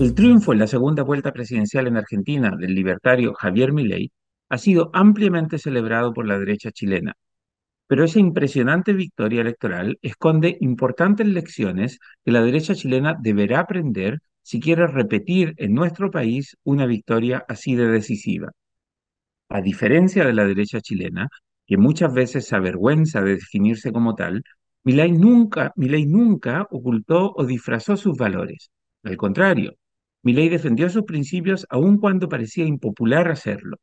El triunfo en la segunda vuelta presidencial en Argentina del libertario Javier Milei ha sido ampliamente celebrado por la derecha chilena, pero esa impresionante victoria electoral esconde importantes lecciones que la derecha chilena deberá aprender si quiere repetir en nuestro país una victoria así de decisiva. A diferencia de la derecha chilena, que muchas veces se avergüenza de definirse como tal, Milei nunca, Milei nunca ocultó o disfrazó sus valores. Al contrario, Milei defendió sus principios aun cuando parecía impopular hacerlo.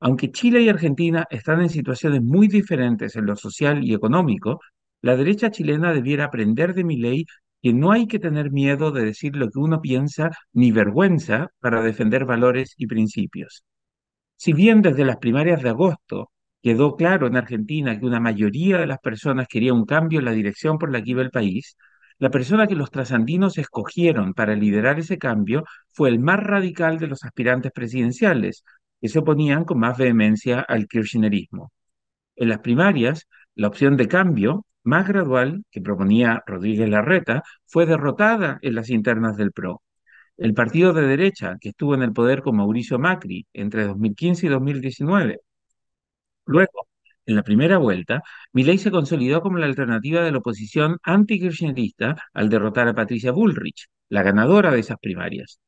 Aunque Chile y Argentina están en situaciones muy diferentes en lo social y económico, la derecha chilena debiera aprender de Milei que no hay que tener miedo de decir lo que uno piensa ni vergüenza para defender valores y principios. Si bien desde las primarias de agosto quedó claro en Argentina que una mayoría de las personas quería un cambio en la dirección por la que iba el país, la persona que los trasandinos escogieron para liderar ese cambio fue el más radical de los aspirantes presidenciales, que se oponían con más vehemencia al kirchnerismo. En las primarias, la opción de cambio más gradual que proponía Rodríguez Larreta fue derrotada en las internas del PRO. El partido de derecha que estuvo en el poder con Mauricio Macri entre 2015 y 2019. Luego, en la primera vuelta, Milei se consolidó como la alternativa de la oposición antikirchnerista al derrotar a Patricia Bullrich, la ganadora de esas primarias.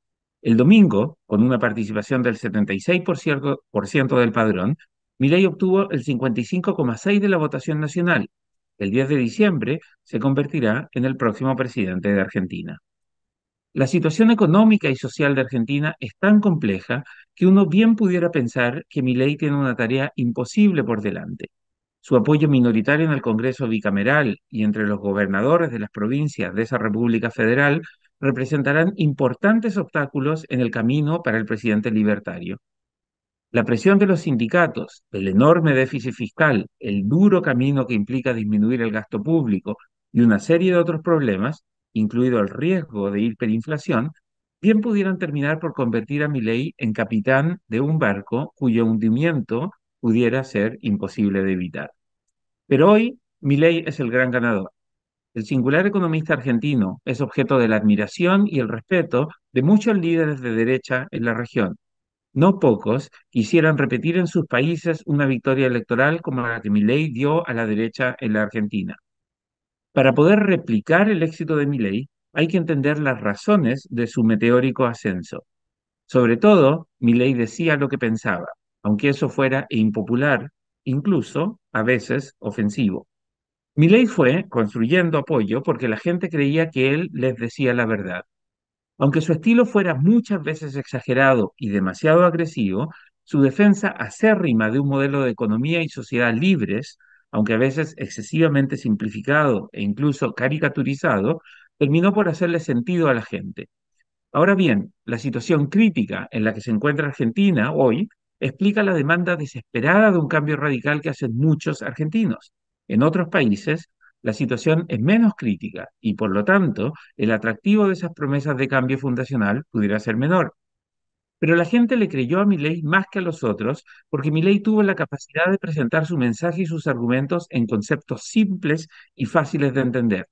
El domingo, con una participación del 76% del padrón, Milei obtuvo el 55,6% de la votación nacional. El 10 de diciembre se convertirá en el próximo presidente de Argentina. La situación económica y social de Argentina es tan compleja que uno bien pudiera pensar que Milei tiene una tarea imposible por delante. Su apoyo minoritario en el Congreso bicameral y entre los gobernadores de las provincias de esa República Federal representarán importantes obstáculos en el camino para el presidente libertario. La presión de los sindicatos, el enorme déficit fiscal, el duro camino que implica disminuir el gasto público y una serie de otros problemas incluido el riesgo de hiperinflación, bien pudieran terminar por convertir a Milei en capitán de un barco cuyo hundimiento pudiera ser imposible de evitar. Pero hoy Milei es el gran ganador. El singular economista argentino es objeto de la admiración y el respeto de muchos líderes de derecha en la región. No pocos quisieran repetir en sus países una victoria electoral como la que Milei dio a la derecha en la Argentina. Para poder replicar el éxito de Milley, hay que entender las razones de su meteórico ascenso. Sobre todo, Milley decía lo que pensaba, aunque eso fuera impopular, incluso a veces ofensivo. Milley fue construyendo apoyo porque la gente creía que él les decía la verdad. Aunque su estilo fuera muchas veces exagerado y demasiado agresivo, su defensa acérrima de un modelo de economía y sociedad libres aunque a veces excesivamente simplificado e incluso caricaturizado, terminó por hacerle sentido a la gente. Ahora bien, la situación crítica en la que se encuentra Argentina hoy explica la demanda desesperada de un cambio radical que hacen muchos argentinos. En otros países, la situación es menos crítica y, por lo tanto, el atractivo de esas promesas de cambio fundacional pudiera ser menor. Pero la gente le creyó a Milei más que a los otros porque Milei tuvo la capacidad de presentar su mensaje y sus argumentos en conceptos simples y fáciles de entender.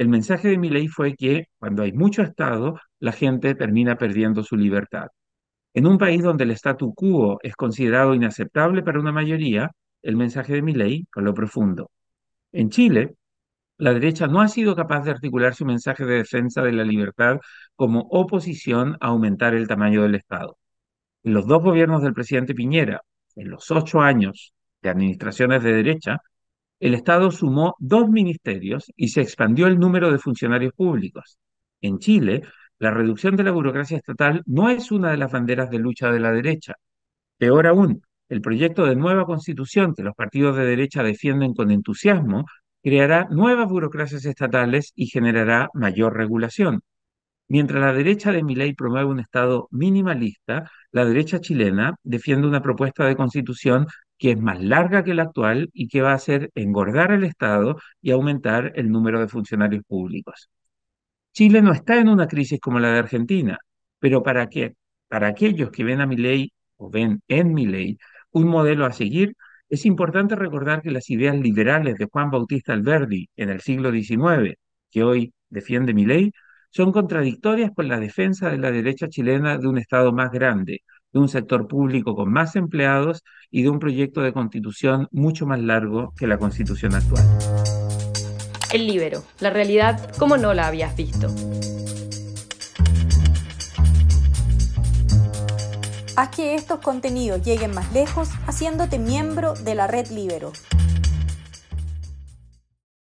El mensaje de Milei fue que cuando hay mucho Estado, la gente termina perdiendo su libertad. En un país donde el statu quo es considerado inaceptable para una mayoría, el mensaje de Milei lo profundo. En Chile, la derecha no ha sido capaz de articular su mensaje de defensa de la libertad como oposición a aumentar el tamaño del Estado. En los dos gobiernos del presidente Piñera, en los ocho años de administraciones de derecha, el Estado sumó dos ministerios y se expandió el número de funcionarios públicos. En Chile, la reducción de la burocracia estatal no es una de las banderas de lucha de la derecha. Peor aún, el proyecto de nueva constitución que los partidos de derecha defienden con entusiasmo creará nuevas burocracias estatales y generará mayor regulación. Mientras la derecha de Milei promueve un Estado minimalista, la derecha chilena defiende una propuesta de constitución que es más larga que la actual y que va a hacer engordar el Estado y aumentar el número de funcionarios públicos. Chile no está en una crisis como la de Argentina, pero para, para aquellos que ven a Milei o ven en Milei un modelo a seguir, es importante recordar que las ideas liberales de Juan Bautista Alberdi en el siglo XIX, que hoy defiende mi ley, son contradictorias con la defensa de la derecha chilena de un Estado más grande, de un sector público con más empleados y de un proyecto de constitución mucho más largo que la constitución actual. El libero, la realidad como no la habías visto. Haz que estos contenidos lleguen más lejos haciéndote miembro de la red Libero.